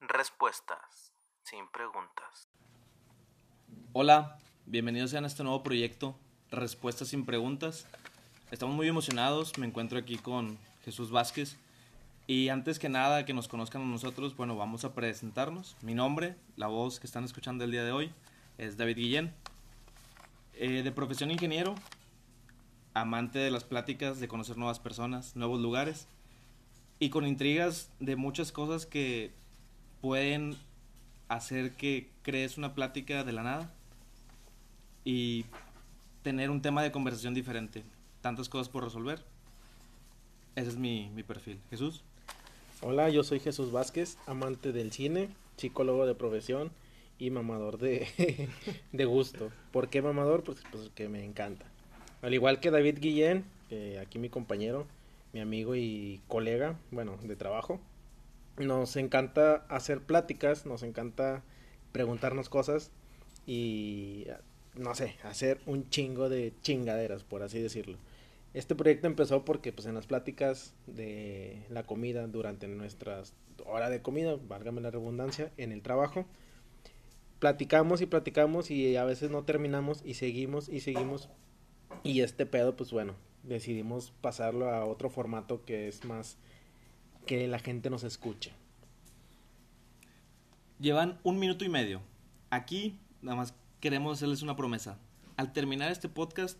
Respuestas sin preguntas. Hola, bienvenidos a este nuevo proyecto, Respuestas sin preguntas. Estamos muy emocionados, me encuentro aquí con Jesús Vázquez. Y antes que nada, que nos conozcan a nosotros, bueno, vamos a presentarnos. Mi nombre, la voz que están escuchando el día de hoy, es David Guillén. Eh, de profesión ingeniero, amante de las pláticas, de conocer nuevas personas, nuevos lugares y con intrigas de muchas cosas que pueden hacer que crees una plática de la nada y tener un tema de conversación diferente. Tantas cosas por resolver. Ese es mi, mi perfil. Jesús. Hola, yo soy Jesús Vázquez, amante del cine, psicólogo de profesión y mamador de, de gusto. ¿Por qué mamador? Pues, pues que me encanta. Al igual que David Guillén, aquí mi compañero, mi amigo y colega, bueno, de trabajo, nos encanta hacer pláticas, nos encanta preguntarnos cosas y, no sé, hacer un chingo de chingaderas, por así decirlo. Este proyecto empezó porque pues en las pláticas de la comida durante nuestras hora de comida, válgame la redundancia, en el trabajo, platicamos y platicamos y a veces no terminamos y seguimos y seguimos y este pedo pues bueno, decidimos pasarlo a otro formato que es más que la gente nos escuche. Llevan un minuto y medio. Aquí nada más queremos hacerles una promesa. Al terminar este podcast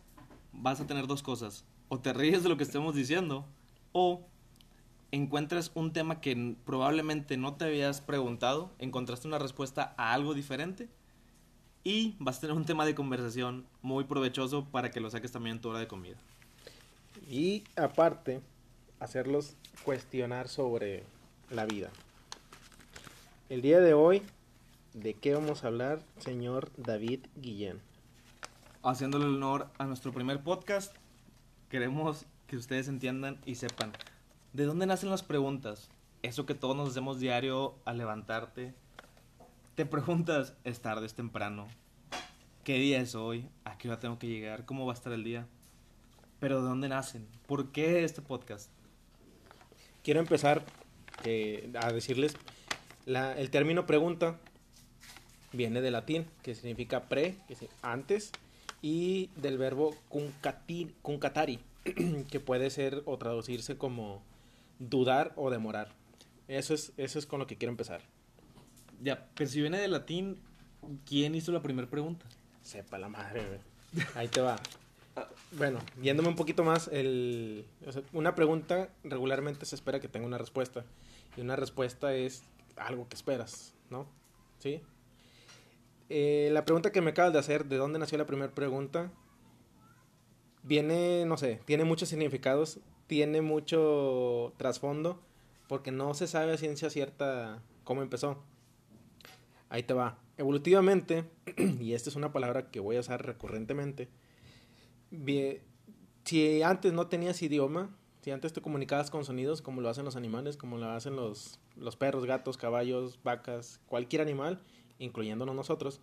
vas a tener dos cosas. O te ríes de lo que estemos diciendo o encuentras un tema que probablemente no te habías preguntado, encontraste una respuesta a algo diferente y vas a tener un tema de conversación muy provechoso para que lo saques también en tu hora de comida. Y aparte, hacerlos cuestionar sobre la vida. El día de hoy, ¿de qué vamos a hablar, señor David Guillén? Haciéndole el honor a nuestro primer podcast, queremos que ustedes entiendan y sepan de dónde nacen las preguntas. Eso que todos nos hacemos diario al levantarte. Te preguntas, ¿es tarde, es temprano? ¿Qué día es hoy? ¿A qué hora tengo que llegar? ¿Cómo va a estar el día? Pero ¿de dónde nacen? ¿Por qué este podcast? Quiero empezar eh, a decirles, la, el término pregunta viene del latín, que significa pre, que es antes, y del verbo cuncatari, que puede ser o traducirse como dudar o demorar. Eso es, eso es con lo que quiero empezar. Ya, pero si viene del latín, ¿quién hizo la primera pregunta? Sepa la madre, güey. Ahí te va. Bueno, yéndome un poquito más, el, una pregunta regularmente se espera que tenga una respuesta. Y una respuesta es algo que esperas, ¿no? ¿Sí? Eh, la pregunta que me acabas de hacer, ¿de dónde nació la primera pregunta? Viene, no sé, tiene muchos significados, tiene mucho trasfondo, porque no se sabe a ciencia cierta cómo empezó. Ahí te va. Evolutivamente, y esta es una palabra que voy a usar recurrentemente, si antes no tenías idioma, si antes te comunicabas con sonidos como lo hacen los animales, como lo hacen los, los perros, gatos, caballos, vacas, cualquier animal, incluyéndonos nosotros,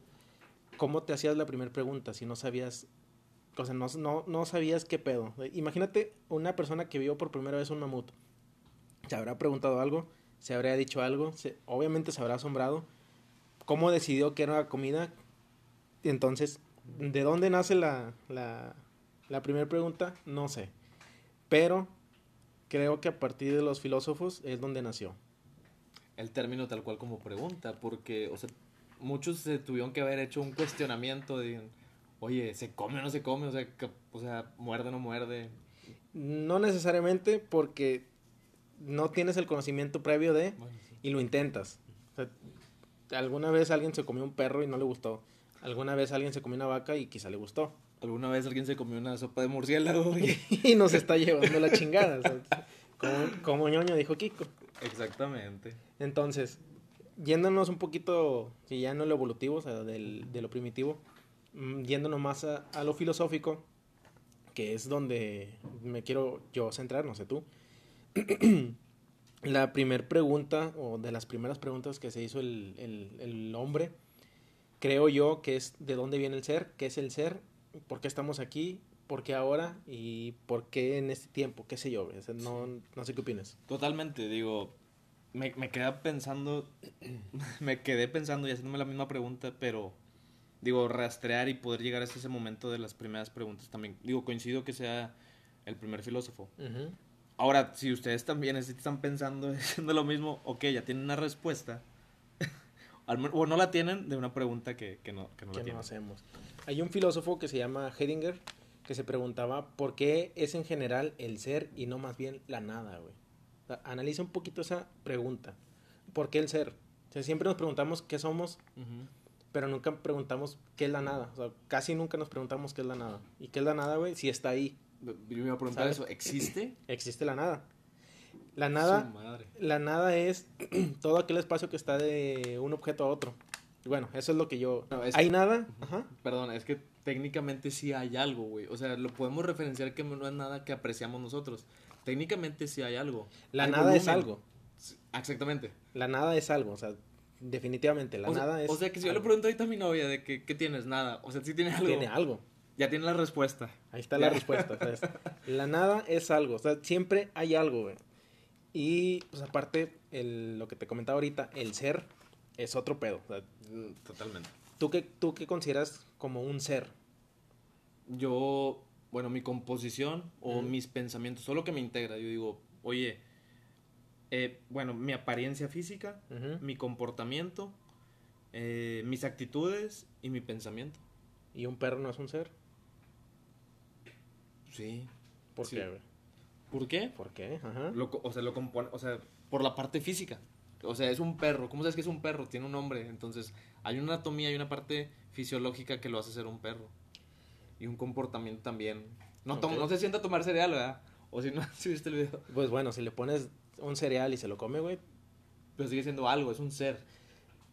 ¿cómo te hacías la primera pregunta si no sabías, o sea, no, no, no sabías qué pedo? Imagínate una persona que vio por primera vez un mamut. Se habrá preguntado algo, se habría dicho algo, obviamente se habrá asombrado. ¿Cómo decidió que era comida? Entonces, ¿de dónde nace la, la, la primera pregunta, no sé. Pero creo que a partir de los filósofos es donde nació. El término tal cual como pregunta, porque, o sea, muchos se tuvieron que haber hecho un cuestionamiento de, oye, ¿se come o no se come? O sea, o sea ¿muerde o no muerde? No necesariamente porque no tienes el conocimiento previo de y lo intentas. alguna vez alguien se comió un perro y no le gustó. Alguna vez alguien se comió una vaca y quizá le gustó. Alguna vez alguien se comió una sopa de murciélago y, nos está llevando la chingada. como, como ñoño dijo Kiko. Exactamente. Entonces, yéndonos un poquito, si ya no lo evolutivo, o sea, del, de lo primitivo, mm, yéndonos más a, a, lo filosófico, que es donde me quiero yo centrar, no sé tú. la primera pregunta, o de las primeras preguntas que se hizo el, el, el hombre, creo yo que es de dónde viene el ser, qué es el ser, por qué estamos aquí, por qué ahora y por qué en este tiempo, qué sé yo, güey. O sea, no, no sé qué opinas. Totalmente, digo, me, me quedé pensando, me quedé pensando y haciéndome la misma pregunta, pero digo, rastrear y poder llegar hasta ese momento de las primeras preguntas también. Digo, coincido que sea el primer filósofo. Ahora, si ustedes también están pensando haciendo lo mismo, ok, ya tienen una respuesta. O no la tienen de una pregunta que, que no, que no la hacemos. Hay un filósofo que se llama Hedinger que se preguntaba por qué es en general el ser y no más bien la nada, güey. Analiza un poquito esa pregunta. ¿Por qué el ser? O sea, siempre nos preguntamos qué somos, pero nunca preguntamos qué es la nada. O sea, casi nunca nos preguntamos qué es la nada. ¿Y qué es la nada, güey? Si está ahí, Yo me iba a preguntar ¿Sabes? eso, ¿existe? existe la nada. La Su nada, madre. la nada es todo aquel espacio que está de un objeto a otro. Bueno, eso es lo que yo... No, es- ¿Hay nada? Ajá. Perdón, es que técnicamente sí hay algo, güey. O sea, lo podemos referenciar que no es nada que apreciamos nosotros. Técnicamente sí hay algo. La Hay nada es volumen. algo. Sí, Exactamente. La nada es algo, o sea, definitivamente, la o, sea, nada es. o sea, que si yo le algo. pregunto ahorita a mi novia de que, ¿qué tienes? Nada. O sea, sí tiene algo. Tiene algo. Ya tiene la respuesta. Ahí está la respuesta. o sea, es- la nada es algo, o sea, siempre hay algo, güey. Y, pues aparte, el- lo que te comentaba ahorita, el ser es otro pedo. o sea, Mm, Totalmente. ¿tú, qué, ¿Tú qué consideras como un ser? Yo, bueno, mi composición o mis pensamientos, solo que me integra. Yo digo, oye, eh, bueno, mi apariencia física, mi comportamiento, eh, mis actitudes y mi pensamiento. ¿Y un perro no es un ser? Sí. ¿Por Sí. qué? ¿Por qué? ¿Por qué? Ajá. Lo o sea, lo compone, o sea, por la parte física. O sea, es un perro. ¿Cómo sabes que es un perro? Tiene un nombre. Entonces, hay una anatomía, hay una parte fisiológica que lo hace ser un perro. Y un comportamiento también. No, no se sienta a tomar cereal, ¿verdad? O si no, si viste el video. Pues bueno, si le pones un cereal y se lo come, güey. Pero sigue siendo algo, es un ser.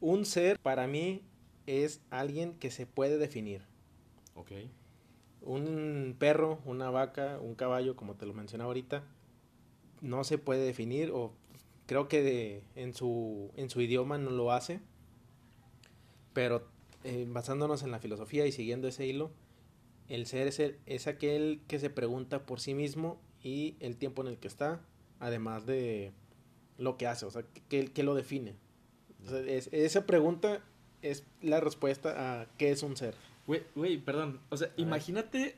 Un ser, para mí, es alguien que se puede definir. Ok. Un perro, una vaca, un caballo, como te lo mencionaba ahorita, no se puede definir o creo que de- en, su, en su idioma no lo hace. Pero eh, basándonos en la filosofía y siguiendo ese hilo, el ser es, el- es aquel que se pregunta por sí mismo y el tiempo en el que está, además de lo que hace, o sea, que, que lo define. O sea, es- esa pregunta es la respuesta a qué es un ser. Güey, güey, perdón. O sea, ver. imagínate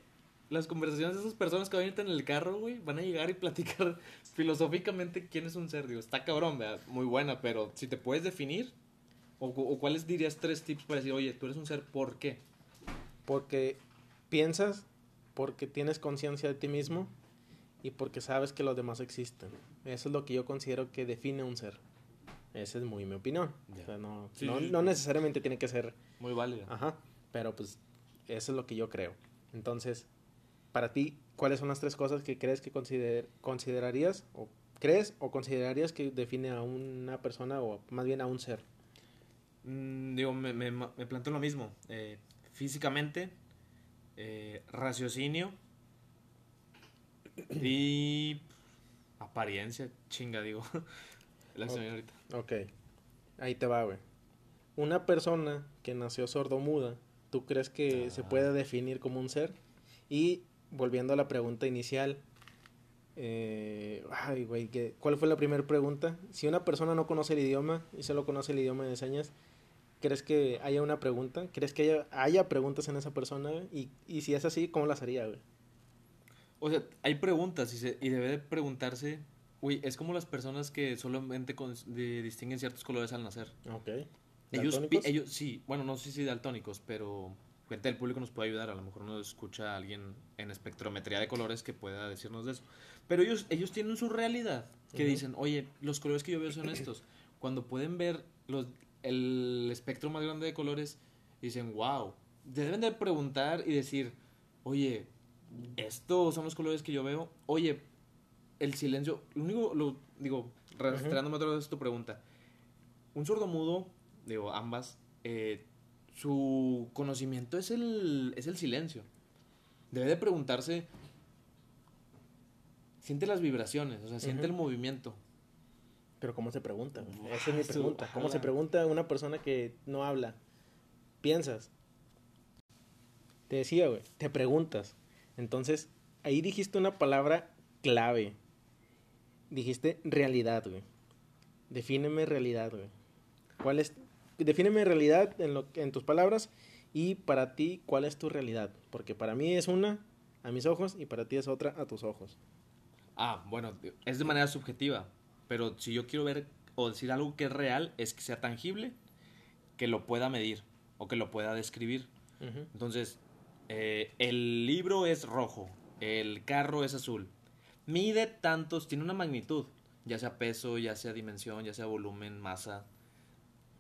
las conversaciones de esas personas que van a ir en el carro, güey. Van a llegar y platicar filosóficamente quién es un ser. Digo, está cabrón, ¿verdad? Muy buena, pero si te puedes definir, o, o cuáles dirías tres tips para decir, oye, tú eres un ser, ¿por qué? Porque piensas, porque tienes conciencia de ti mismo y porque sabes que los demás existen. Eso es lo que yo considero que define un ser. Esa es muy mi opinión. Ya. O sea, no, Sí, no, sí, no sí. necesariamente tiene que ser, Muy válida. ajá, pero pues eso es lo que yo creo. Entonces, para ti, ¿cuáles son las tres cosas que crees que consider- considerarías o crees o considerarías que define a una persona o más bien a un ser? Mm, digo, me, me, me planteo lo mismo. Eh, físicamente, eh, raciocinio y apariencia, chinga, digo. La que se me viene ahorita. Ok, ahí te va, güey. Una persona que nació sordomuda, ¿tú crees que se Ah. puede definir como un ser? Y volviendo a la pregunta inicial, eh, ay, güey, ¿qué- ¿cuál fue la primera pregunta? Si una persona no conoce el idioma y solo conoce el idioma de señas, ¿crees que haya una pregunta? ¿Crees que haya, haya preguntas en esa persona? Y, y si es así, ¿cómo las haría, güey? O sea, hay preguntas y, se- y debe de preguntarse. Uy, es como las personas que solamente con- de- distinguen ciertos colores al nacer. Ok. Ellos, ellos, sí, bueno, no sé si daltónicos, pero gente del público nos puede ayudar. A lo mejor nos escucha alguien en espectrometría de colores que pueda decirnos de eso. Pero ellos, ellos tienen su realidad, que Ujú. dicen, oye, los colores que yo veo son estos. Cuando pueden ver los, el espectro más grande de colores, dicen, wow. Deben de preguntar y decir, oye, estos son los colores que yo veo. Oye, el silencio, lo único, lo, digo, rastreándome otra vez tu pregunta. Un sordomudo, digo, ambas, eh, su conocimiento es el, es el silencio. Debe de preguntarse, siente las vibraciones, o sea, siente el movimiento. Pero ¿cómo se pregunta? güey? Esa es mi pregunta. ¿Cómo se pregunta a una persona que no habla? Piensas. Te decía, güey, te preguntas. Entonces, ahí dijiste una palabra clave. Dijiste realidad, güey. Defíneme realidad, güey. ¿Cuál es? Defíneme realidad en, lo, en tus palabras y para ti, ¿cuál es tu realidad? Porque para mí es una a mis ojos y para ti es otra a tus ojos. Ah, bueno, es de manera subjetiva, pero si yo quiero ver o decir algo que es real, es que sea tangible, que lo pueda medir o que lo pueda describir. Entonces, eh, el libro es rojo, el carro es azul. Mide tantos, tiene una magnitud, ya sea peso, ya sea dimensión, ya sea volumen, masa.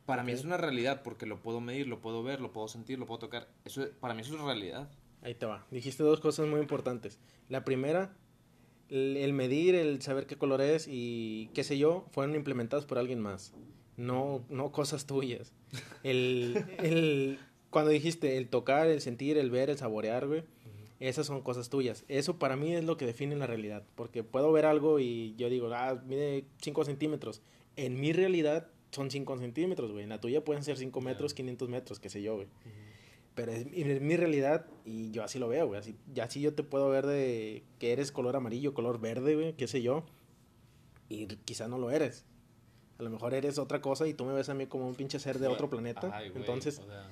Para mí es una realidad porque lo puedo medir, lo puedo ver, lo puedo sentir, lo puedo tocar. Eso, para mí eso es realidad. Ahí te va. Dijiste dos cosas muy importantes. La primera, el, el medir, el saber qué color es y qué sé yo, fueron implementados por alguien más. No, no cosas tuyas. El, el- cuando dijiste el tocar, el sentir, el ver, el saborear, güey, esas son cosas tuyas. Eso para mí es lo que define la realidad. Porque puedo ver algo y yo digo, ah, mide 5 centímetros. En mi realidad son 5 centímetros, güey. En la tuya pueden ser 5 metros, 500 metros, qué sé yo, güey. Pero es, es mi realidad y yo así lo veo, güey. Así, ya así yo te puedo ver de que eres color amarillo, color verde, güey, qué sé yo. Y quizá no lo eres. A lo mejor eres otra cosa y tú me ves a mí como un pinche ser de otro planeta. Ay, güey, Entonces, o sea,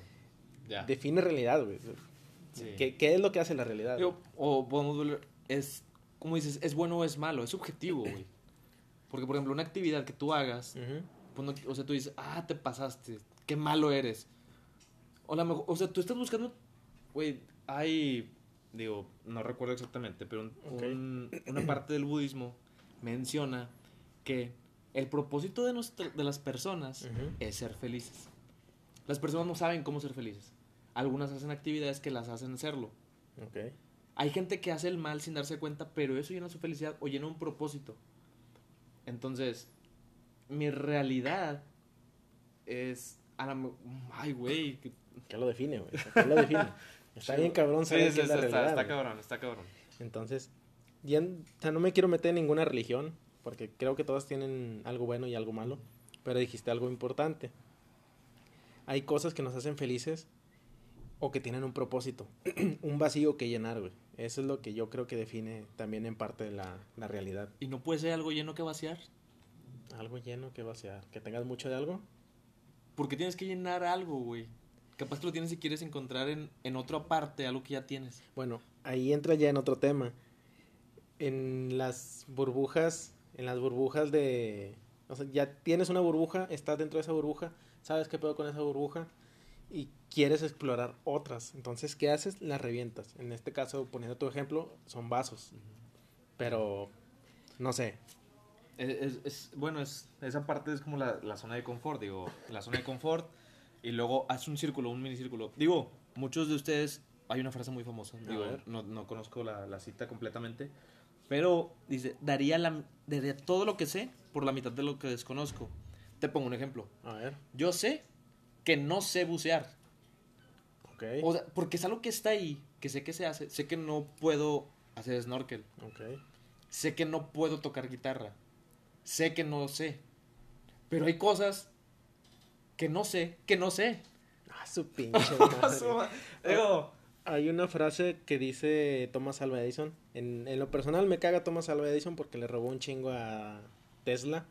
ya. define realidad, güey. Sí. ¿Qué, qué es lo que hace la realidad? Digo, o podemos ver, es, como dices, es bueno o es malo, es subjetivo, güey. Porque, por ejemplo, una actividad que tú hagas, Ujú. pues no- o sea, tú dices, ah, te pasaste, qué malo eres. O, la mejor, o sea, tú estás buscando, güey, hay, digo, no recuerdo exactamente, pero un- Ok. un- una parte del budismo menciona que el propósito de, nuestra- de las personas es ser felices. Las personas no saben cómo ser felices. Algunas hacen actividades que las hacen serlo. Ok. Hay gente que hace el mal sin darse cuenta, pero eso llena su felicidad o llena un propósito. Entonces, mi realidad es. a la Ay, güey. ¿Qué lo define, güey? ¿Qué lo define? Está bien cabrón Sí, qué sí, es la está, realidad. está cabrón, está cabrón. Entonces, ya, o sea, no me quiero meter en ninguna religión, porque creo que todas tienen algo bueno y algo malo, pero dijiste algo importante. Hay cosas que nos hacen felices o que tienen un propósito, un vacío que llenar, güey. Eso es lo que yo creo que define también en parte la, la realidad. ¿Y no puede ser algo lleno que vaciar? Algo lleno que vaciar. Que tengas mucho de algo. Porque tienes que llenar algo, güey. Capaz que lo tienes si quieres encontrar en, en otra parte algo que ya tienes. Bueno, ahí entra ya en otro tema. En las burbujas, en las burbujas de... O sea, ya tienes una burbuja, estás dentro de esa burbuja, sabes qué pedo con esa burbuja y quieres explorar otras. Entonces, ¿qué haces? Las revientas. En este caso, poniendo tu ejemplo, son vasos. Pero, no sé. Es, es- es- bueno, es, esa parte es como la, la zona de confort, digo, la zona de confort y luego haz un círculo, un minicírculo. Digo, muchos de ustedes, hay una frase muy famosa, A digo, ver. no, no conozco la, la cita completamente, pero dice, daría, la, daría todo lo que sé por la mitad de lo que desconozco. Te pongo un ejemplo. A ver. Yo sé que no sé bucear, Ok. o sea, porque es algo que está ahí, que sé que se hace, sé que no puedo hacer snorkel, Ok. sé que no puedo tocar guitarra, sé que no sé, pero hay cosas que no sé, que no sé. Ah, su pinche madre. Digo, Hay una frase que dice Thomas Alva Edison. En, en lo personal me caga Thomas Alva Edison porque le robó un chingo a Tesla.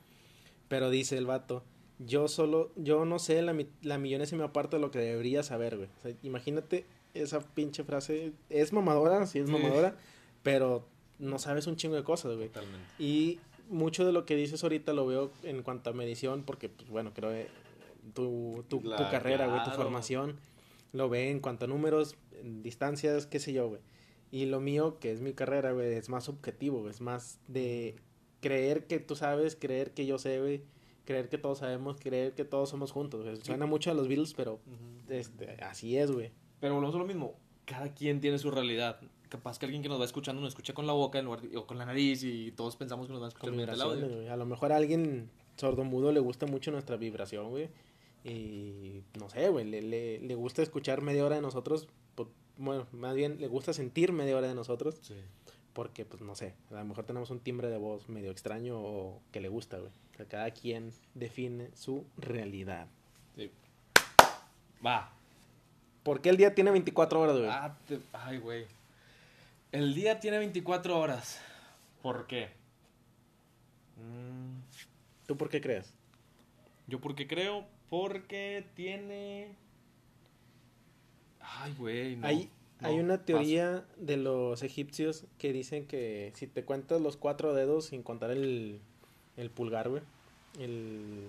Pero dice el vato, yo solo, yo no sé la, mi- la millonésima parte de lo que debería saber, güey. O sea, imagínate esa pinche frase. Es mamadora, sí es Sí. mamadora, pero no sabes un chingo de cosas, güey. totalmente. Y mucho de lo que dices ahorita lo veo en cuanto a medición, porque, pues bueno, creo que tu, tu, tu carrera, güey, tu formación, lo ve en cuanto a números, distancias, qué sé yo, güey. Y lo mío, que es mi carrera, güey, es más subjetivo, güey, es más de creer que tú sabes, creer que yo sé, güey, creer que todos sabemos, creer que todos somos juntos, güey. Suena mucho a los Beatles, pero este, así es, güey. Pero volvemos a lo mismo, cada quien tiene su realidad. Capaz que alguien que nos va escuchando nos escucha con la boca en lugar de- o con la nariz y todos pensamos que nos va a escuchar mediante el audio. güey. A lo mejor a alguien sordomudo le gusta mucho nuestra vibración, güey. Y no sé, güey, le, le, le gusta escuchar media hora de nosotros. pues, bueno, más bien le gusta sentir media hora de nosotros. Sí. Porque, pues, no sé, a lo mejor tenemos un timbre de voz medio extraño o que le gusta, güey. O sea, cada quien define su realidad. Sí. Va. ¿Por qué el día tiene 24 horas, güey? Ah, te- Ay, güey. El día tiene 24 horas. ¿Por qué? Mm, ¿Tú por qué crees? Yo porque creo, porque tiene... Ay, güey, no. hay, no, hay una paso. teoría de los egipcios que dicen que si te cuentas los cuatro dedos sin contar el, el pulgar, güey, el,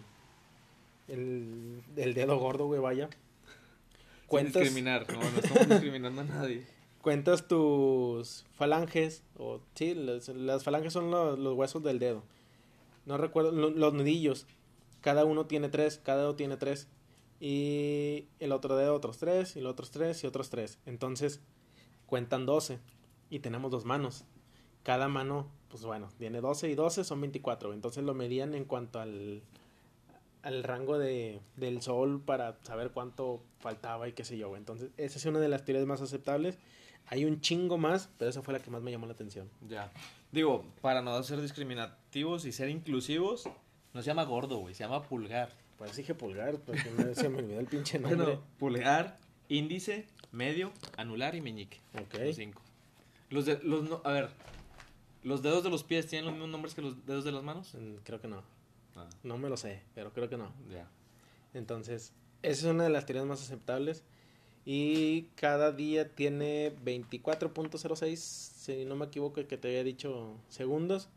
el, el dedo gordo, güey, vaya. Sin Cuentas, discriminar, no, no estamos discriminando a nadie. cuentas tus falanges, o sí, las, las falanges son los, los huesos del dedo. No recuerdo, lo- los nudillos. Cada uno tiene tres, cada dedo tiene tres. Y el otro dedo otros tres, y los otros tres, y otros tres. Entonces, cuentan 12. Y tenemos dos manos. Cada mano, pues bueno, tiene 12 y 12 son 24. Entonces lo medían en cuanto al, al rango de, del sol para saber cuánto faltaba y qué sé yo. Entonces, esa es una de las teorías más aceptables. Hay un chingo más, pero esa fue la que más me llamó la atención. Ya. Digo, para no ser discriminativos y ser inclusivos, no se llama gordo, güey, se llama pulgar. Pues dije pulgar, porque me- se me olvidó el pinche nombre. Bueno, pulgar, índice, medio, anular y meñique. ok. Los cinco. Los de, los no- a ver, ¿los dedos de los pies tienen los mismos nombres que los dedos de las manos? Mm, Creo que no. Ah, No me lo sé, pero creo que no. ya. Entonces, esa es una de las teorías más aceptables. Y cada día tiene 24.06, si no me equivoco, que te había dicho segundos,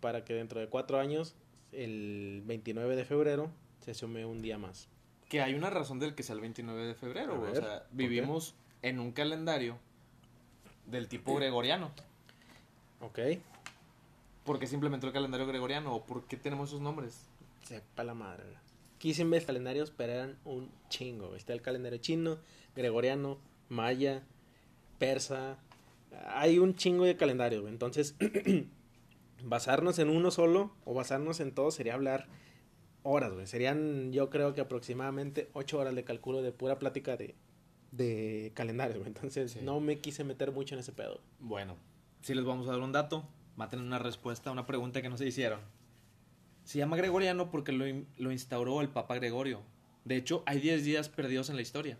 para que dentro de cuatro años, el 29 de febrero, se sume un día más. Que hay una razón del que sea el 29 de febrero. O sea, vivimos en un calendario del tipo gregoriano. ¿Ok? ¿Por qué se implementó el calendario gregoriano? ¿O por qué tenemos esos nombres? Sepa la madre. Quise ver calendarios, pero eran un chingo. Está el calendario chino, gregoriano, maya, persa. Hay un chingo de calendarios. Entonces, basarnos en uno solo o basarnos en todo sería hablar horas, güey. Serían, yo creo que aproximadamente ocho horas de cálculo de pura plática de, de calendarios, güey. Entonces, Sí. no me quise meter mucho en ese pedo. Bueno, si les vamos a dar un dato, va a tener una respuesta a una pregunta que no se hicieron. Se llama gregoriano porque lo, lo instauró el Papa Gregorio. De hecho, hay 10 días perdidos en la historia.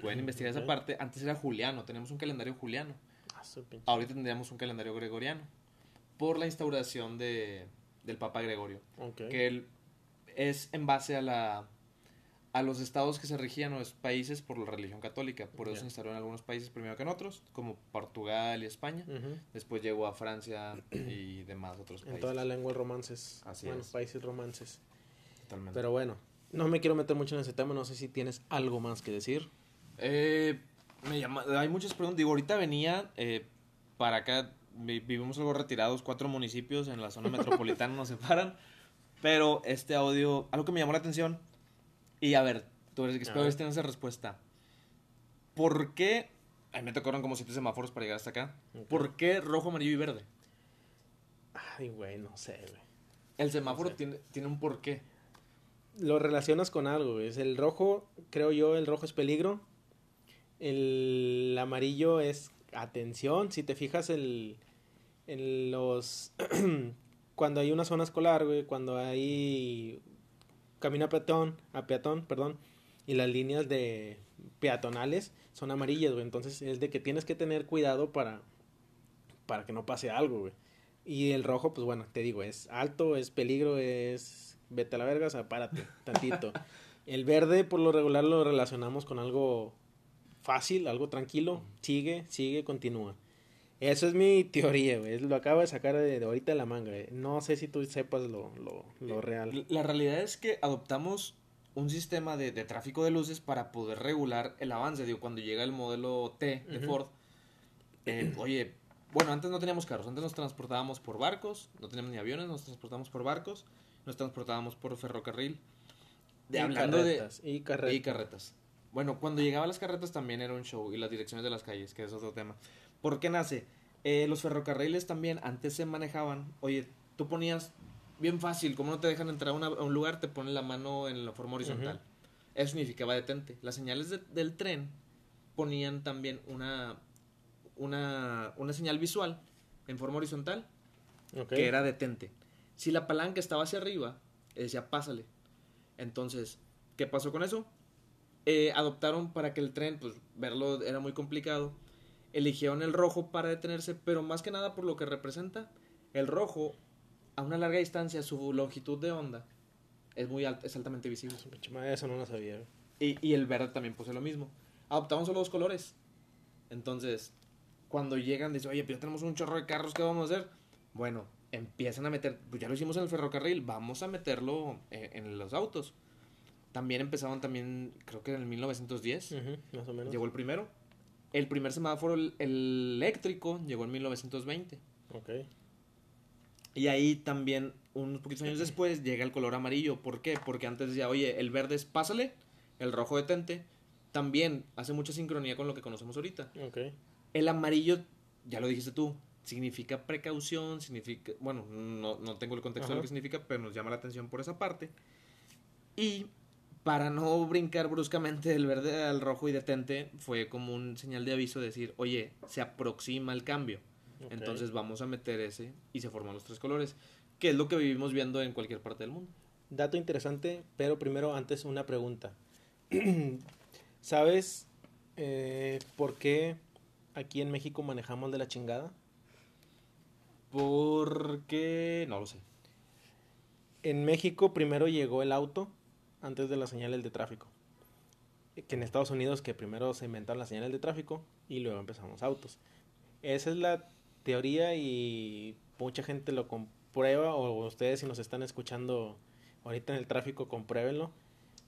Pueden investigar esa parte. Antes era juliano, tenemos un calendario juliano. Ah, Ahorita tendríamos un calendario gregoriano. Por la instauración de, del Papa Gregorio. Ok. Que él es en base a la a los estados que se regían los países por la religión católica. Por eso Ya. se instauró en algunos países primero que en otros, como Portugal y España. Ujú. Después llegó a Francia y demás otros En países. toda la lengua romances. Así bueno, es. países romances. Totalmente. Pero bueno, no me quiero meter mucho en ese tema. No sé si tienes algo más que decir. Eh, me llama, hay muchas preguntas. Digo, ahorita venía eh, para acá, vivimos algo retirados, cuatro municipios en la zona metropolitana nos separan. Pero este audio, algo que me llamó la atención. Y a ver, tú eres que espero A tengas esa respuesta. ¿Por qué? Ay, me tocaron como siete semáforos para llegar hasta acá. ¿Por qué rojo, amarillo y verde? Ay, güey, no sé, güey. El semáforo sé. tiene, tiene un porqué. Lo relacionas con algo, güey. Es el rojo, creo yo, el rojo es peligro. El amarillo es atención. Si te fijas el, en los... cuando hay una zona escolar, güey, cuando hay camino a peatón, a peatón, perdón, y las líneas de peatonales son amarillas, güey. Entonces es de que tienes que tener cuidado para, para que no pase algo, güey. Y el rojo, pues bueno, te digo, es alto, es peligro, es vete a la verga, o sea, párate tantito. el verde, por lo regular, lo relacionamos con algo fácil, algo tranquilo. Sigue, sigue, continúa. Esa es mi teoría, güey. Lo acabo de sacar de, de ahorita de la manga, güey. No sé si tú sepas lo, lo, lo real. La realidad es que adoptamos un sistema de, de tráfico de luces para poder regular el avance. Digo, cuando llega el modelo T de Ujú. Ford, eh, oye, bueno, antes no teníamos carros, antes nos transportábamos por barcos, no teníamos ni aviones, nos transportábamos por barcos, nos transportábamos por ferrocarril. De, Y hablando carretas, y de... carretas. Y carretas. Bueno, cuando llegaban las carretas también era un show y las direcciones de las calles, que es otro tema. ¿Por qué nace? Eh, los ferrocarriles también antes se manejaban, oye, tú ponías bien fácil, como no te dejan entrar a, una- a un lugar, te ponen la mano en la forma horizontal. Eso significaba detente. Las señales de- del tren ponían también una, una, una señal visual en forma horizontal, que era detente. Si la palanca estaba hacia arriba, decía pásale. Entonces, ¿qué pasó con eso? Eh, adoptaron para que el tren, pues verlo era muy complicado. Eligieron el rojo para detenerse, pero más que nada por lo que representa, el rojo a una larga distancia, su longitud de onda es muy alta, es altamente visible. Eso no lo sabía. Y, y el verde también posee lo mismo. Adoptaron solo dos colores. Entonces, cuando llegan, dicen, oye, pero ya tenemos un chorro de carros, ¿qué vamos a hacer? Bueno, empiezan a meter, pues ya lo hicimos en el ferrocarril, vamos a meterlo eh, en los autos. También empezaron también, creo que en el 1910, Ujú, más o menos. llegó el primero. El primer semáforo el- el eléctrico llegó en 1920. Ok. Y ahí también, unos poquitos años después, llega el color amarillo. ¿Por qué? Porque antes decía, oye, el verde es pásale, el rojo detente. También hace mucha sincronía con lo que conocemos ahorita. Ok. El amarillo, ya lo dijiste tú, significa precaución, significa, bueno, no, no tengo el contexto de lo que significa, pero nos llama la atención por esa parte. Y para no brincar bruscamente del verde al rojo y detente, fue como un señal de aviso de decir, oye, se aproxima el cambio. Entonces vamos a meter ese y se forman los tres colores, que es lo que vivimos viendo en cualquier parte del mundo. Dato interesante, pero primero antes una pregunta. ¿Sabes eh, por qué aquí en México manejamos de la chingada? Porque no lo sé. En México primero llegó el auto antes de las señales de tráfico. Que en Estados Unidos que primero se inventaron las señales de tráfico y luego empezamos autos. Esa es la teoría y mucha gente lo comprueba o ustedes si nos están escuchando ahorita en el tráfico compruébenlo.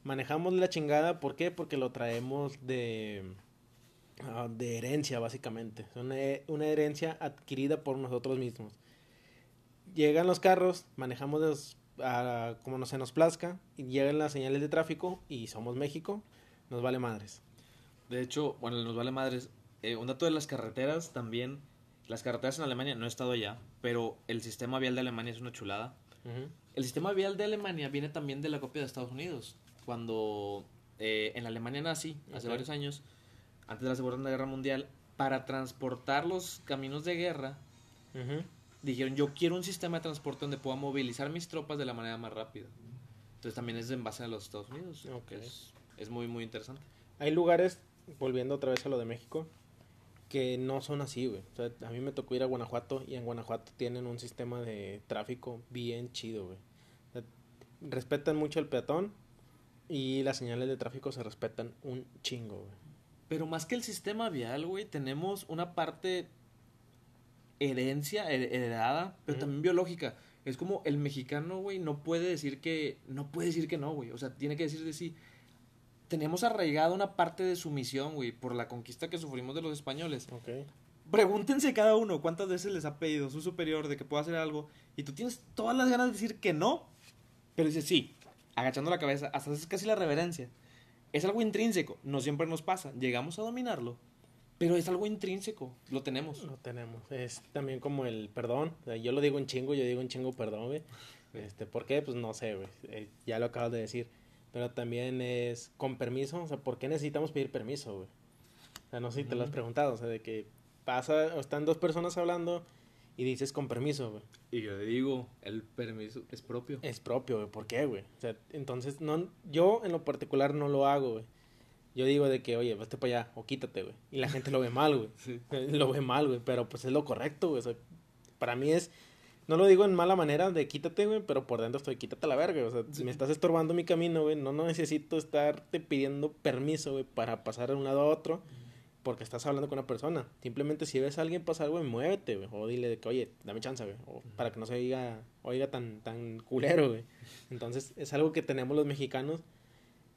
Manejamos la chingada, ¿por qué? Porque lo traemos de ah, de herencia básicamente. Una, una herencia adquirida por nosotros mismos llegan los carros, manejamos los- a- como no se nos plazca, y llegan las señales de tráfico y somos México, nos vale madres. De hecho, bueno, nos vale madres. eh, un dato de las carreteras también. Las carreteras en Alemania, no he estado allá, pero el sistema vial de Alemania es una chulada. El sistema vial de Alemania viene también de la copia de Estados Unidos. Cuando eh, en la Alemania nazi, hace Ok. varios años, antes de la Segunda Guerra Mundial, para transportar los caminos de guerra, Ujú. Dijeron, yo quiero un sistema de transporte donde pueda movilizar mis tropas de la manera más rápida. Entonces también es en base a los Estados Unidos. Ok. Es, es muy, muy interesante. Hay lugares, volviendo otra vez a lo de México, que no son así, güey. O sea, a mí me tocó ir a Guanajuato y en Guanajuato tienen un sistema de tráfico bien chido, güey. O sea, respetan mucho al peatón y las señales de tráfico se respetan un chingo, güey. Pero más que el sistema vial, güey, tenemos una parte herencia, her- heredada, pero también biológica. Es como el mexicano, güey, no puede decir que, no puede decir que no, güey. O sea, tiene que decir de sí. Tenemos arraigada una parte de sumisión, güey, por la conquista que sufrimos de los españoles. Ok. Pregúntense cada uno cuántas veces les ha pedido su superior de que pueda hacer algo y tú tienes todas las ganas de decir que no, pero dices sí, agachando la cabeza, hasta haces casi la reverencia. Es algo intrínseco, no siempre nos pasa, llegamos a dominarlo, pero es algo intrínseco, lo tenemos. Lo tenemos. Es también como el perdón. O sea, yo lo digo en chingo, yo digo en chingo perdón, güey. Este, ¿Por qué? Pues no sé, güey. Eh, ya lo acabas de decir. Pero también es con permiso. O sea, ¿por qué necesitamos pedir permiso, güey? O sea, no sé si te lo has preguntado. O sea, de que pasa, o están dos personas hablando y dices con permiso, güey. Y yo le digo, el permiso es propio. Es propio, güey. ¿Por qué, güey? O sea, entonces, no, yo en lo particular no lo hago, güey. Yo digo de que, oye, vete para allá o quítate, güey. Y la gente lo ve mal, güey. Sí. Lo ve mal, güey, pero pues es lo correcto, güey. O sea, para mí es, no lo digo en mala manera de quítate, güey, pero por dentro estoy quítate a la verga. O sea, si Sí. me estás estorbando mi camino, güey, no, no necesito estarte pidiendo permiso, güey, para pasar de un lado a otro porque estás hablando con una persona. Simplemente si ves a alguien pasar, güey, muévete, güey. O dile de que, oye, dame chance, güey. O para que no se oiga, oiga tan, tan culero, güey. Entonces, es algo que tenemos los mexicanos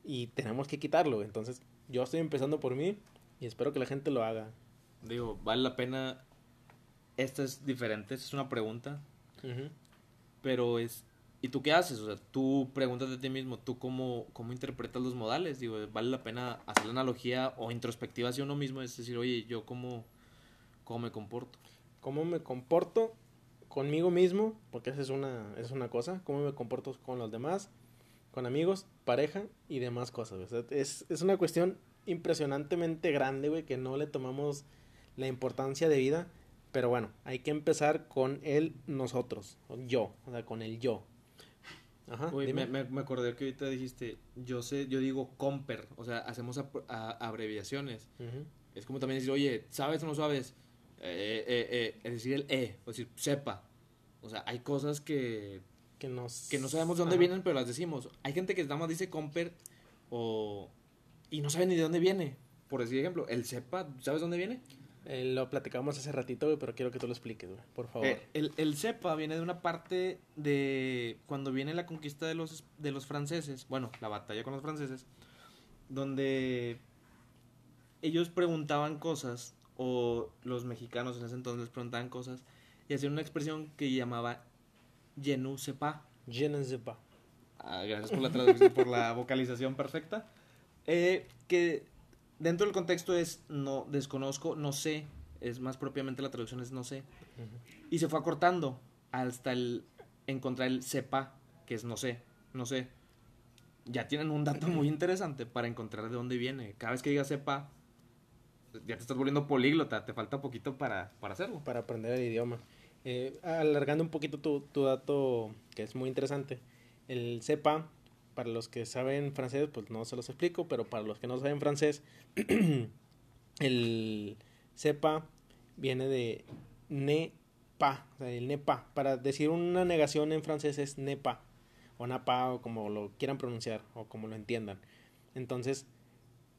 y tenemos que quitarlo. Entonces, yo estoy empezando por mí y espero que la gente lo haga. Digo, vale la pena. Esta es diferente, esta es una pregunta, pero es ¿y tú qué haces? O sea, tú preguntas de ti mismo, tú cómo cómo interpretas los modales? Digo, vale la pena hacer la analogía o introspectiva hacia uno mismo, es decir, oye, yo cómo cómo me comporto. cómo me comporto conmigo mismo, porque esa es una, es una cosa, cómo me comporto con los demás, con amigos, pareja y demás cosas. O sea, es, es una cuestión impresionantemente grande, güey, que no le tomamos la importancia de vida, Pero bueno, hay que empezar con el nosotros, yo, o sea, con el yo. Ajá, Güey, dime. me, me, acordé que ahorita dijiste, yo sé, yo digo comper, o sea, hacemos ap- a- abreviaciones. Ujú. Es como también decir, oye, ¿sabes o no sabes? Eh, eh, eh, es decir el E, o decir, sepa. O sea, hay cosas que, Que, nos... que no sabemos de dónde Ajá. vienen, pero las decimos. Hay gente que nada más dice comper o... y no sabe ni de dónde viene. Por decir ejemplo, el sepa, ¿sabes dónde viene? Eh, lo platicamos hace ratito, güey, pero quiero que tú lo expliques, güey, por favor. Eh, el, el cepa viene de una parte de cuando viene la conquista de los, de los franceses, bueno, la batalla con los franceses, donde ellos preguntaban cosas, o los mexicanos en ese entonces preguntaban cosas, y hacían una expresión que llamaba je ne sais pas. Je ne sais pas. Ah, gracias por la traducción, por la vocalización perfecta. Eh, que dentro del contexto es no desconozco, no sé. Es más propiamente la traducción es no sé. Y se fue acortando hasta el encontrar el sepa, que es no sé, no sé. Ya tienen un dato muy interesante para encontrar de dónde viene. Cada vez que digas sepa, ya te estás volviendo políglota, te falta poquito para, para hacerlo. para aprender el idioma. Eh, alargando un poquito tu, dato, que es muy interesante. El CEPA, para los que saben francés, pues no se los explico, pero para los que no saben francés, el CEPA viene de ne pas, o sea, el ne pas. Para decir una negación en francés es ne pas, o napa, o como lo quieran pronunciar, o como lo entiendan. Entonces,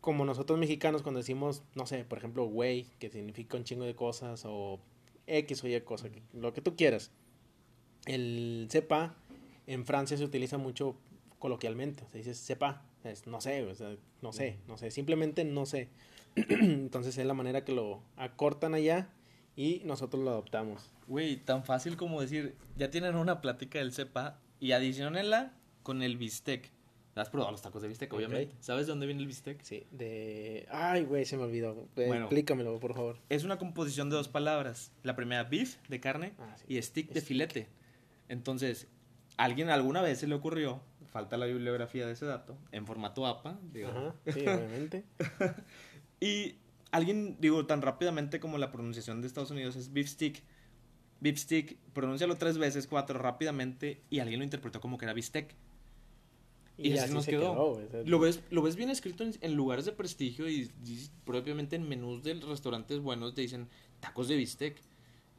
como nosotros mexicanos cuando decimos, no sé, por ejemplo, güey, que significa un chingo de cosas, o X o Y cosa, lo que tú quieras. El sepa en Francia se utiliza mucho coloquialmente, se dice sepa, es no sé, no sé, no sé, simplemente no sé. Entonces es la manera que lo acortan allá y nosotros lo adoptamos. Güey, tan fácil como decir, ya tienen una plática del cepa y adicionenla con el bistec. ¿Has probado los tacos de bistec, obviamente? ¿Sabes de dónde viene el bistec? Sí, de... Ay, güey, se me olvidó. Eh, Bueno. Explícamelo, por favor. Es una composición de dos palabras. La primera, beef, de carne, Ah, sí. y stick, de Stick. filete. Entonces, alguien alguna vez se le ocurrió, falta la bibliografía de ese dato, en formato APA, digo, Ajá, sí, obviamente. y alguien, digo, tan rápidamente como la pronunciación de Estados Unidos es beef stick. Beef stick, pronúncialo tres veces, cuatro rápidamente, y alguien lo interpretó como que era bistec. Y, así, nos quedó. o sea, lo, ves, lo ves bien escrito en, en lugares de prestigio y, y propiamente en menús de restaurantes buenos te dicen tacos de bistec.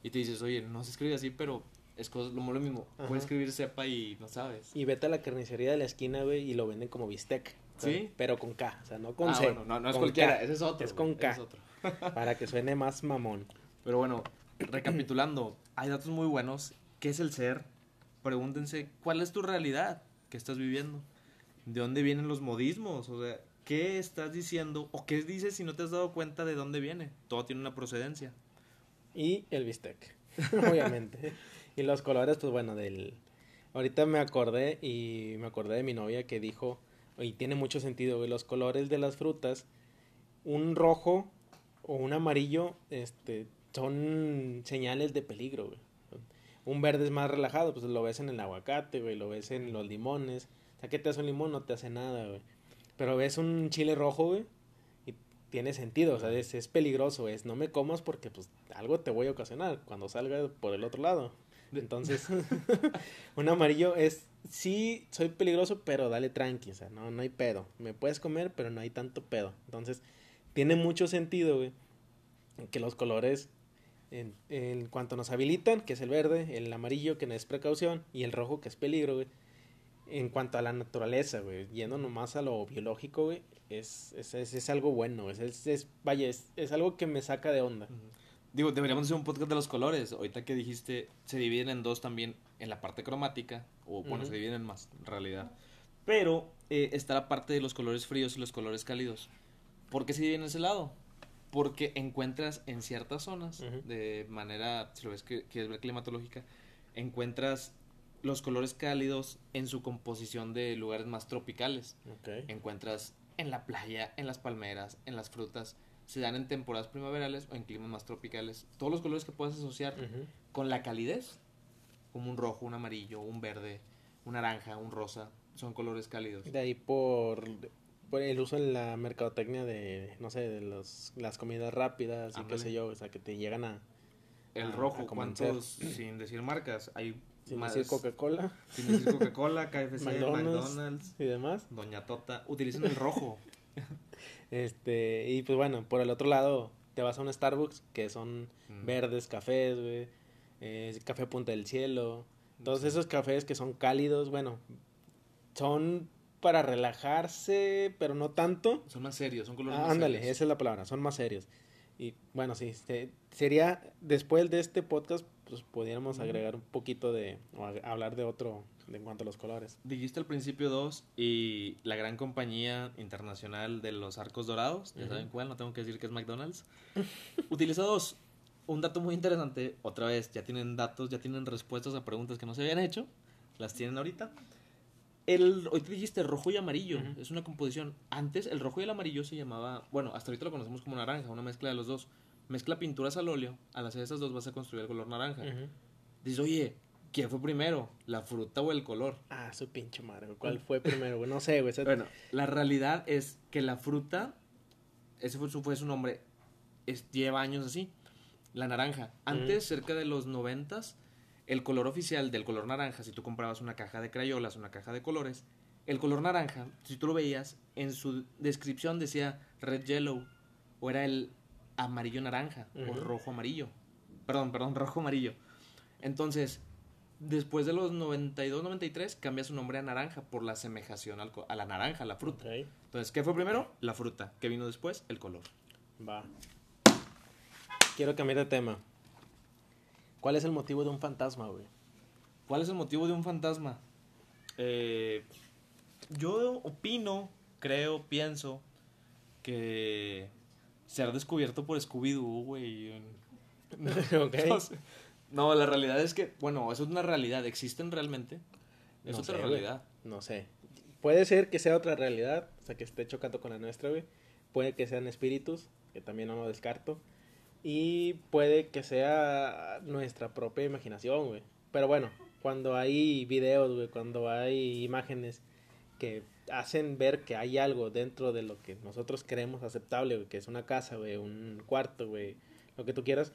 Y te dices, oye, no se escribe así, pero es cosa, lo, lo mismo. Ajá. Puedes escribir sepa y no sabes. Y vete a la carnicería de la esquina, güey, y lo venden como bistec. ¿sabes? ¿Sí? Pero con K, o sea, no con Ah, C. bueno, no, no es cualquiera, K, ese es otro. Es con K, es otro. para que suene más mamón. Pero bueno, recapitulando, hay datos muy buenos. ¿Qué es el ser? Pregúntense, ¿cuál es tu realidad que estás viviendo? ¿De dónde vienen los modismos? O sea, ¿qué estás diciendo? ¿O qué dices si no te has dado cuenta de dónde viene? Todo tiene una procedencia. Y el bistec, obviamente. y los colores, pues bueno, del... Ahorita me acordé y me acordé de mi novia que dijo, y tiene mucho sentido, los colores de las frutas, un rojo o un amarillo, este, son señales de peligro. Un verde es más relajado, pues lo ves en el aguacate, güey, lo ves en los limones. O sea, ¿qué te hace un limón? No te hace nada, güey. Pero ves un chile rojo, güey, y tiene sentido, o sea, es, es peligroso, es no me comas porque pues algo te voy a ocasionar cuando salga por el otro lado. Entonces, un amarillo es, sí, soy peligroso, pero dale tranqui, o sea, no, no hay pedo. Me puedes comer, pero no hay tanto pedo. Entonces, tiene mucho sentido, güey, que los colores, en, en cuanto nos habilitan, que es el verde, el amarillo, que no es precaución, y el rojo, que es peligro, güey. En cuanto a la naturaleza, güey, yendo nomás a lo biológico, güey, es, es, es, es algo bueno, es, es, vaya, es, es algo que me saca de onda. Digo, deberíamos hacer un podcast de los colores. Ahorita que dijiste, se dividen en dos también en la parte cromática, o bueno, se dividen en más, en realidad. Pero eh, está la parte de los colores fríos y los colores cálidos. ¿Por qué se dividen en ese lado? Porque encuentras en ciertas zonas, de manera, si lo ves que, que es ver climatológica, encuentras los colores cálidos en su composición de lugares más tropicales Ok. encuentras en la playa, en las palmeras, en las frutas. Se dan en temporadas primaverales o en climas más tropicales. Todos los colores que puedes asociar Ujú. con la calidez, como un rojo, un amarillo, un verde, un naranja, un rosa, son colores cálidos. De ahí por, por el uso en la mercadotecnia de, no sé, de los, las comidas rápidas y qué sé yo, o sea, que te llegan a, El a- rojo, a. ¿cuántos, sin decir marcas, hay Sin más- decir Coca-Cola Sin decir Coca-Cola, KFC, McDonald's. McDonald's, y demás. Doña Tota, utilicen el rojo. Este, y pues bueno, por el otro lado, te vas a un Starbucks que son Mm. verdes cafés, güey. eh, café Punta del Cielo. Todos Sí. esos cafés que son cálidos, bueno, son para relajarse, pero no tanto. Son más serios, son colores Ah, más ándale, serios. esa es la palabra, son más serios. Y bueno, sí, se- sería, después de este podcast, pues pudiéramos agregar un poquito de, o hablar de otro, de en cuanto a los colores. Dijiste al principio dos y la gran compañía internacional de los arcos dorados, ya saben cuál, no tengo que decir que es McDonald's, utiliza dos. Un dato muy interesante, otra vez, ya tienen datos, ya tienen respuestas a preguntas que no se habían hecho, las tienen ahorita. El, hoy te dijiste rojo y amarillo, es una composición. Antes el rojo y el amarillo se llamaba, bueno, hasta ahorita lo conocemos como naranja, una mezcla de los dos. Mezcla pinturas al óleo, al hacer esas dos vas a construir el color naranja. Dices, oye, ¿quién fue primero? ¿La fruta o el color? Ah, su pinche madre, ¿cuál fue primero? No sé, güey. Bueno, la realidad es que la fruta, ese fue su, fue su nombre, es, lleva años así. La naranja. Antes, cerca de los noventas, el color oficial del color naranja, si tú comprabas una caja de crayolas, una caja de colores, el color naranja, si tú lo veías, en su descripción decía red yellow, o era el amarillo naranja, o Ujú. rojo amarillo. Perdón, perdón, rojo amarillo. Entonces, después de los 92, 93, cambia su nombre a naranja por la asemejación al a la naranja, a la fruta. Entonces, ¿qué fue primero? La fruta. ¿Qué vino después? El color. va. Quiero cambiar de tema. ¿Cuál es el motivo de un fantasma, güey? ¿Cuál es el motivo de un fantasma? Eh, yo opino, creo, pienso que ser descubierto por Scooby-Doo, güey. ok. No, sé. No, la realidad es que, bueno, eso es una realidad. ¿Existen realmente? Es No otra sé, güey. realidad. No sé. Puede ser que sea otra realidad, o sea, que esté chocando con la nuestra, güey. Puede que sean espíritus, que también no lo descarto. Y puede que sea nuestra propia imaginación, güey. Pero bueno, cuando hay videos, güey, cuando hay imágenes que hacen ver que hay algo dentro de lo que nosotros creemos aceptable, güey, que es una casa, güey, un cuarto, güey, lo que tú quieras,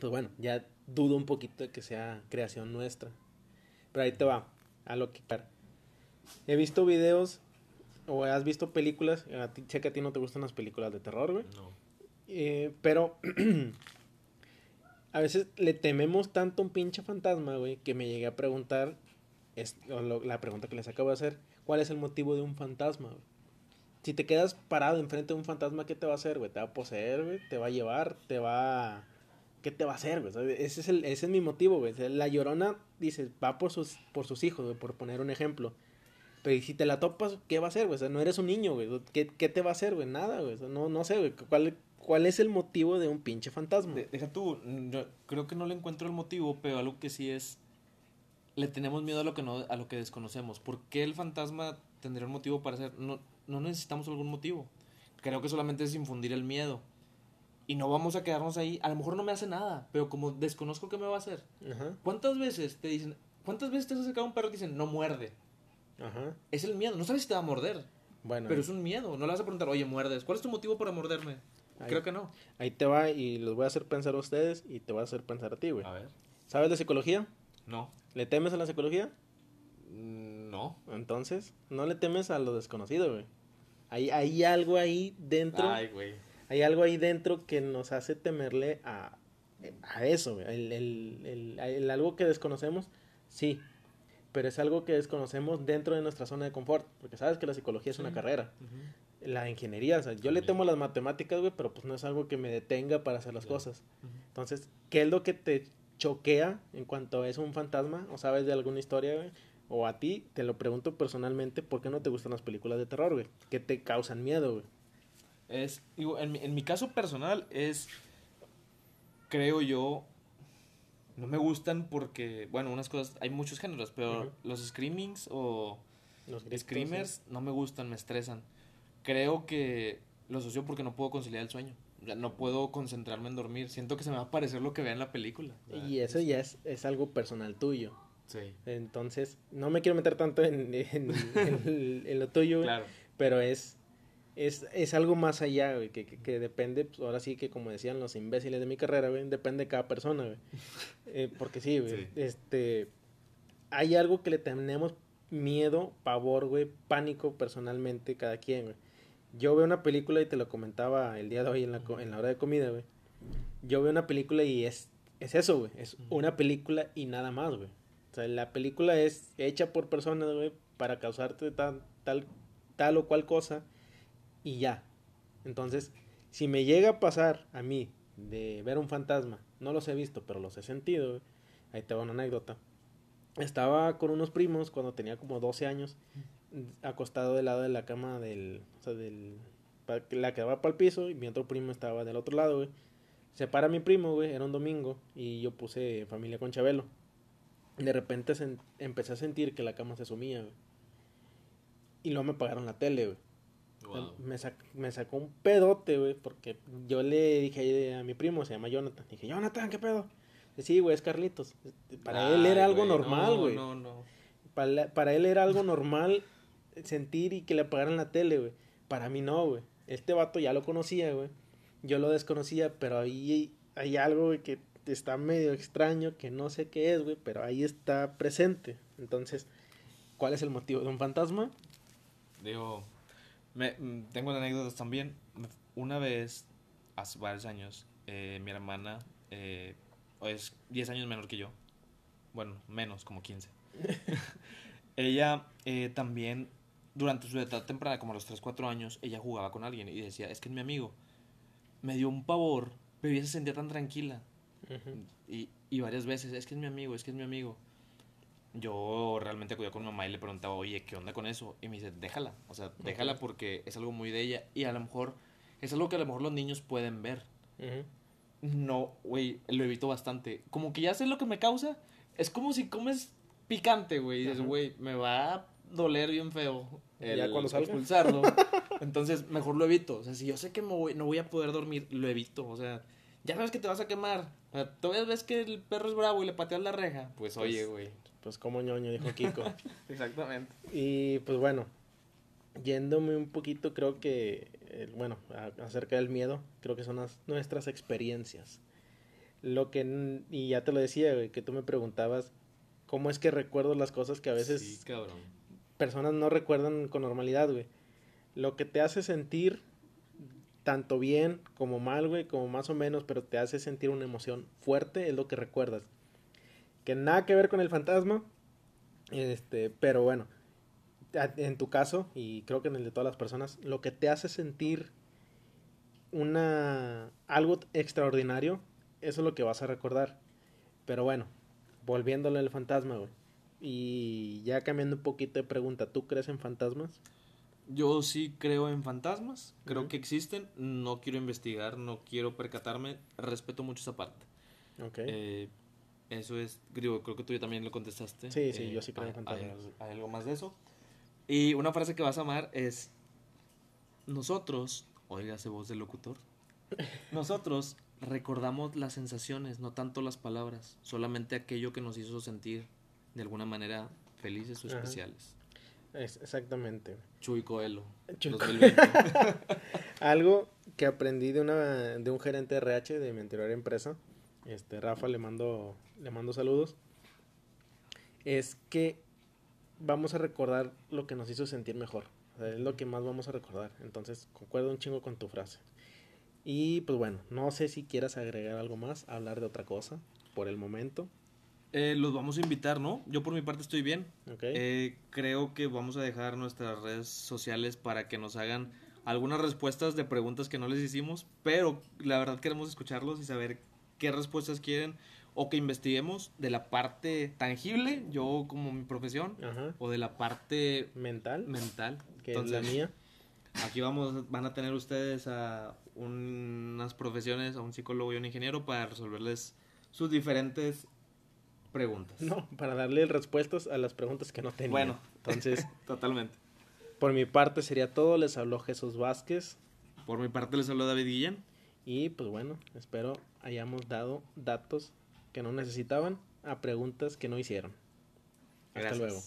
pues bueno, ya dudo un poquito de que sea creación nuestra. Pero ahí te va, a lo que... He visto videos o has visto películas, a ti, sé que a ti no te gustan las películas de terror, güey. No. Eh, pero a veces le tememos tanto a un pinche fantasma, güey, que me llegué a preguntar, es, o lo- la pregunta que les acabo de hacer, ¿cuál es el motivo de un fantasma, güey? Si te quedas parado enfrente de un fantasma, ¿qué te va a hacer, güey? ¿Te va a poseer, güey? ¿Te va a llevar? ¿Te va a... ¿Qué te va a hacer, güey? Ese es, el, ese es mi motivo, güey. La llorona, dice, va por sus, por sus hijos, güey, por poner un ejemplo. Pero ¿y si te la topas, ¿qué va a hacer, güey? O sea, no eres un niño, güey. ¿Qué, qué te va a hacer, güey? Nada, güey. O sea, no, no sé, güey. ¿Cuál, ¿Cuál es el motivo de un pinche fantasma? De- deja tú, yo creo que no le encuentro el motivo, pero algo que sí es le tenemos miedo a lo que no a lo que desconocemos. ¿Por qué el fantasma tendría un motivo para ser? No, no necesitamos algún motivo. Creo que solamente es infundir el miedo. Y no vamos a quedarnos ahí. A lo mejor no me hace nada, pero como desconozco qué me va a hacer. Ajá, ¿Cuántas veces te dicen, cuántas veces te has acercado a un perro y te dicen, no muerde? ajá. Es el miedo. No sabes si te va a morder, Bueno, pero es un miedo. No le vas a preguntar, oye, muerdes. ¿Cuál es tu motivo para morderme? ahí, Creo que no. ahí te va y los voy a hacer pensar a ustedes y te voy a hacer pensar a ti, güey. A ver. ¿Sabes de psicología? No. ¿Le temes a la psicología? Mm, No. Entonces, no le temes a lo desconocido, güey. Hay, hay algo ahí dentro. Ay, güey. Hay algo ahí dentro que nos hace temerle a, a eso, güey. El, el, el- el algo que desconocemos, sí. Pero es algo que desconocemos dentro de nuestra zona de confort. Porque sabes que la psicología es una carrera. La ingeniería, o sea, yo le temo a las matemáticas, güey, pero pues no es algo que me detenga para hacer las Claro. cosas. Entonces, ¿qué es lo que te choquea en cuanto es un fantasma? ¿O sabes de alguna historia, güey? O a ti, te lo pregunto personalmente, ¿por qué no te gustan las películas de terror, güey? ¿Qué te causan miedo, güey? Es, digo, en, mi- en mi caso personal es, creo yo, no me gustan porque, bueno, unas cosas, hay muchos géneros, pero los screamings o Los gritos, screamers no me gustan, me estresan. Creo que lo asocio porque no puedo conciliar el sueño. No puedo concentrarme en dormir. Siento que se me va a parecer lo que vea en la película. Y eso ya es, es algo personal tuyo. Sí, Entonces, no me quiero meter tanto en, en, en- en lo tuyo, güey, claro. pero es es, es algo más allá, güey, que, que, que depende, pues, ahora sí que como decían los imbéciles de mi carrera, güey, depende de cada persona, güey. Eh, porque sí, güey, Sí. este, hay algo que le tenemos miedo, pavor, güey, pánico personalmente cada quien, güey. Yo veo una película y te lo comentaba el día de hoy en la, co- en la hora de comida, güey. Yo veo una película y es, es eso, güey, es una película y nada más, güey. O sea, la película es hecha por personas, güey, para causarte tal, tal, tal o cual cosa y ya. Entonces, si me llega a pasar a mí de ver un fantasma, no los he visto, pero los he sentido, güey, ahí te va una anécdota. Estaba con unos primos cuando tenía como 12 años, acostado del lado de la cama del, o sea, del, la que daba para el piso y mi otro primo estaba del otro lado, güey. Se para mi primo, güey, era un domingo y yo puse familia con Chabelo. De repente sen- empecé a sentir que la cama se sumía, güey. Y luego me apagaron la tele, güey. Wow. Me, sac- me sacó un pedote, güey, porque yo le dije a mi primo, se llama Jonathan. Dije, Jonathan, ¿qué pedo? Sí, güey, es Carlitos. Para él era algo normal, no, güey. No, no. Para, para él era algo normal sentir y que le apagaran la tele, güey. Para mí no, güey. Este vato ya lo conocía, güey. Yo lo desconocía, pero ahí hay algo, güey, que está medio extraño, que no sé qué es, güey, pero ahí está presente. Entonces, ¿cuál es el motivo de un fantasma? Digo, me, mm, tengo anécdotas también. Una vez, hace varios años, eh, mi hermana eh, es 10 años menor que yo. Bueno, menos, como 15. ella eh, también, durante su edad temprana, como a los 3, 4 años, ella jugaba con alguien y decía, es que es mi amigo. Me dio un pavor, pero ella se sentía tan tranquila. Y, y varias veces, es que es mi amigo, es que es mi amigo. Yo realmente acudía con mi mamá y le preguntaba, oye, ¿qué onda con eso? Y me dice, déjala, o sea, déjala Ok. porque es algo muy de ella y a lo mejor es algo que a lo mejor los niños pueden ver. No, güey, lo evito bastante. Como que ya sé lo que me causa. Es como si comes picante, güey. Y dices, güey, me va a doler bien feo. Ya cuando salga. expulsarlo. Entonces, mejor lo evito. O sea, si yo sé que me voy- no voy a poder dormir, lo evito. O sea, ya sabes que te vas a quemar. O sea, todavía ves que el perro es bravo y le pateas la reja. Pues, Pues, oye, güey. Pues como ñoño, dijo Kiko. Exactamente. Y pues bueno, yéndome un poquito, creo que, bueno, acerca del miedo, creo que son las- nuestras experiencias. Lo que, y ya te lo decía, güey, que tú me preguntabas, ¿cómo es que recuerdo las cosas que a veces Sí, cabrón. Personas no recuerdan con normalidad, güey? Lo que te hace sentir tanto bien como mal, güey, como más o menos, pero te hace sentir una emoción fuerte, es lo que recuerdas. Que nada que ver con el fantasma, este, pero bueno, en tu caso, y creo que en el de todas las personas, lo que te hace sentir una algo extraordinario, eso es lo que vas a recordar. Pero bueno, volviéndole al fantasma, güey. Y ya cambiando un poquito de pregunta, ¿tú crees en fantasmas? Yo sí creo en fantasmas, creo que existen, no quiero investigar, no quiero percatarme, respeto mucho esa parte. Ok. Eh, eso es, digo, creo que tú ya también lo contestaste. Sí, sí, Eh, yo sí creo en fantasmas. Hay, hay algo más de eso. Y una frase que vas a amar es, nosotros, oígase voz del locutor, nosotros recordamos las sensaciones, no tanto las palabras, solamente aquello que nos hizo sentir de alguna manera felices o Ajá. especiales. Es- exactamente. Chuy Coelho, Chuy 2020. Algo que aprendí de una de un gerente de RH de mi anterior empresa, este Rafa le mando le mando saludos. Es que vamos a recordar lo que nos hizo sentir mejor. O sea, es lo que más vamos a recordar. Entonces, concuerdo un chingo con tu frase. Y pues bueno, no sé si quieras agregar algo más, hablar de otra cosa por el momento. Eh, los vamos a invitar, ¿no? Yo por mi parte estoy bien. ¿Ok? Eh, creo que vamos a dejar nuestras redes sociales para que nos hagan algunas respuestas de preguntas que no les hicimos, pero la verdad queremos escucharlos y saber qué respuestas quieren o que investiguemos de la parte tangible, yo como mi profesión, Ajá. o de la parte Mental, mental. que es la mía. Aquí vamos, van a tener ustedes a unas profesiones, a un psicólogo y un ingeniero para resolverles sus diferentes preguntas. No, para darle respuestas a las preguntas que no tenía. Bueno. entonces, Totalmente. por mi parte sería todo. Les habló Jesús Vázquez. Por mi parte les habló David Guillén. Y pues bueno, espero hayamos dado datos que no necesitaban a preguntas que no hicieron. Hasta Gracias. luego.